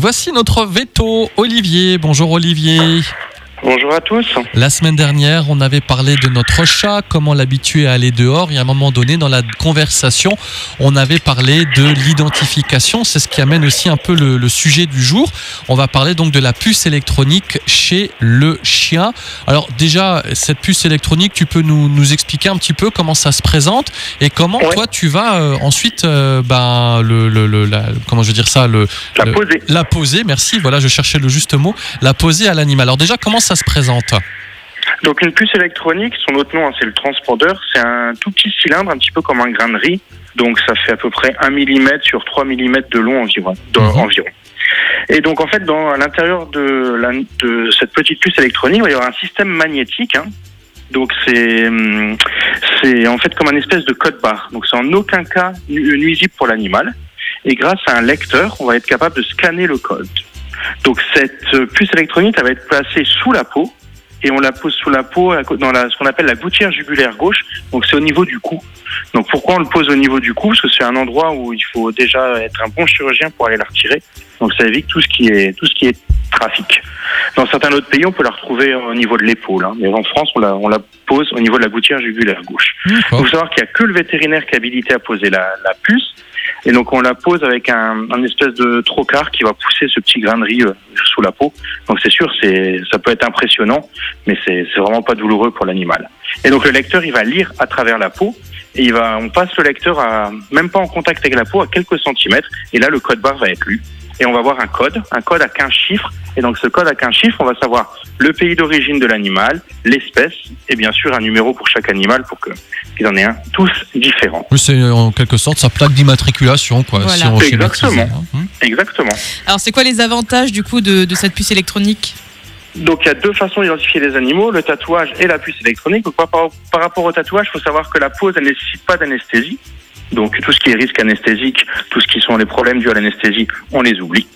Voici notre veto, Olivier. Bonjour Olivier. Bonjour à tous. La semaine dernière, on avait parlé de notre chat, comment l'habituer à aller dehors. Et à un moment donné, dans la conversation, on avait parlé de l'identification. C'est ce qui amène aussi un peu le, le, sujet du jour. On va parler donc de la puce électronique chez le chien. Alors déjà, cette puce électronique, tu peux nous, nous expliquer un petit peu comment ça se présente et comment Ouais. toi tu vas euh, ensuite, euh, ben, le, le, le- la- comment je veux dire ça, le, La poser. la poser. Merci. Voilà, je cherchais le juste mot. La poser à l'animal. Alors déjà, comment ça se présente Donc une puce électronique, son autre nom hein, c'est le transpondeur, c'est un tout petit cylindre, un petit peu comme un grain de riz. Donc ça fait à peu près 1 mm sur 3 mm de long environ. de- Mhm. environ. Et donc en fait, dans, à l'intérieur de, la- de cette petite puce électronique, il va y avoir un système magnétique. hein. Donc c'est hum, c'est en fait comme un espèce de code barre. Donc c'est en aucun cas nu- nuisible pour l'animal. Et grâce à un lecteur, on va être capable de scanner le code. Donc cette euh, puce électronique, va être placée sous la peau et on la pose sous la peau dans ce qu'on appelle la gouttière jugulaire gauche. Donc c'est au niveau du cou. Donc pourquoi on le pose au niveau du cou? Parce que c'est un endroit où il faut déjà être un bon chirurgien pour aller la retirer. Donc ça évite tout ce qui est tout ce qui est trafic. Dans certains autres pays, on peut la retrouver au niveau de l'épaule, hein. mais en France, on la, on la pose au niveau de la gouttière jugulaire gauche. Il faut savoir qu'il n'y a que le vétérinaire qui est habilité à poser la, la puce. Et donc on la pose avec un, un espèce de trocard qui va pousser ce petit grain de riz euh, sous la peau. Donc c'est sûr, c'est ça peut être impressionnant, mais c'est c'est vraiment pas douloureux pour l'animal. Et donc le lecteur, il va lire à travers la peau. Et il va, on passe le lecteur à même pas en contact avec la peau, à quelques centimètres. Et là, le code barre va être lu. Et on va voir un code, un code à 15 chiffres. Et donc ce code à 15 chiffres, on va savoir le pays d'origine de l'animal, l'espèce, et bien sûr un numéro pour chaque animal pour que qu'il en ait un, tous différents. Oui, c'est en quelque sorte sa plaque d'immatriculation, quoi. Voilà. Si on Exactement. hein. Hmm. Exactement. Alors, c'est quoi les avantages du coup de, de cette puce électronique? Donc il y a deux façons d'identifier les animaux, le tatouage et la puce électronique. Donc par, par- par rapport au tatouage, il faut savoir que la pose, elle ne nécessite pas d'anesthésie. Donc tout ce qui est risque anesthésique, tout ce qui sont les problèmes dus à l'anesthésie, on les oublie.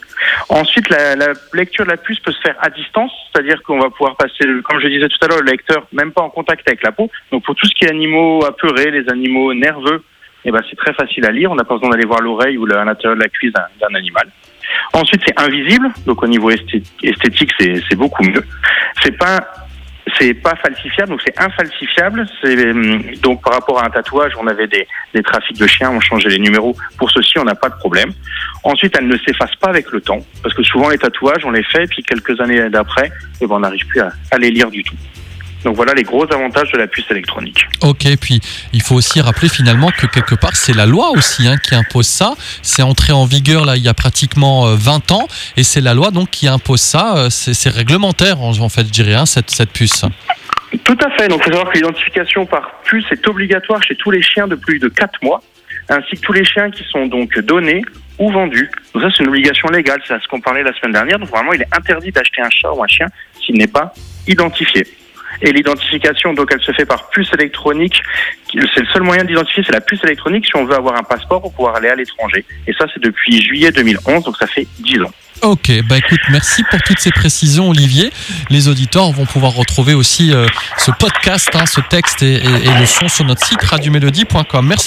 Ensuite, la, la lecture de la puce peut se faire à distance, c'est-à-dire qu'on va pouvoir passer, comme je disais tout à l'heure, le lecteur même pas en contact avec la peau. Donc pour tout ce qui est animaux apeurés, les animaux nerveux, eh ben, c'est très facile à lire. On n'a pas besoin d'aller voir l'oreille ou l'intérieur de la cuisse d'un animal. Ensuite, c'est invisible, donc au niveau esthé- esthétique, c'est beaucoup mieux. C'est pas c'est pas falsifiable, donc c'est infalsifiable. Hum, donc par rapport à un tatouage, on avait des, trafics de chiens, on changeait les numéros. Pour ceci, on n'a pas de problème. Ensuite, elle ne s'efface pas avec le temps, parce que souvent les tatouages, on les fait, et puis quelques années d'après, eh ben, on n'arrive plus à les lire du tout. Donc voilà les gros avantages de la puce électronique. Ok, puis il faut aussi rappeler finalement que quelque part c'est la loi aussi hein, qui impose ça. C'est entré en vigueur là il y a pratiquement euh, 20 ans et c'est la loi donc qui impose ça. Euh, C'est c'est réglementaire en, en fait, je dirais, hein, cette, cette puce. Tout à fait. Donc, il faut savoir que l'identification par puce est obligatoire chez tous les chiens de plus de 4 mois, ainsi que tous les chiens qui sont donc donnés ou vendus. Donc ça, c'est une obligation légale. C'est à ce qu'on parlait la semaine dernière. Donc, vraiment, il est interdit d'acheter un chat ou un chien s'il n'est pas identifié. Et l'identification, donc, elle se fait par puce électronique. C'est le seul moyen d'identifier, c'est la puce électronique si on veut avoir un passeport pour pouvoir aller à l'étranger. Et ça, c'est depuis juillet 2011, donc ça fait 10 ans. Ok, bah écoute, merci pour toutes ces précisions, Olivier. Les auditeurs vont pouvoir retrouver aussi euh, ce podcast, hein, ce texte et, et- le son sur notre site radiomélodie.com. Merci.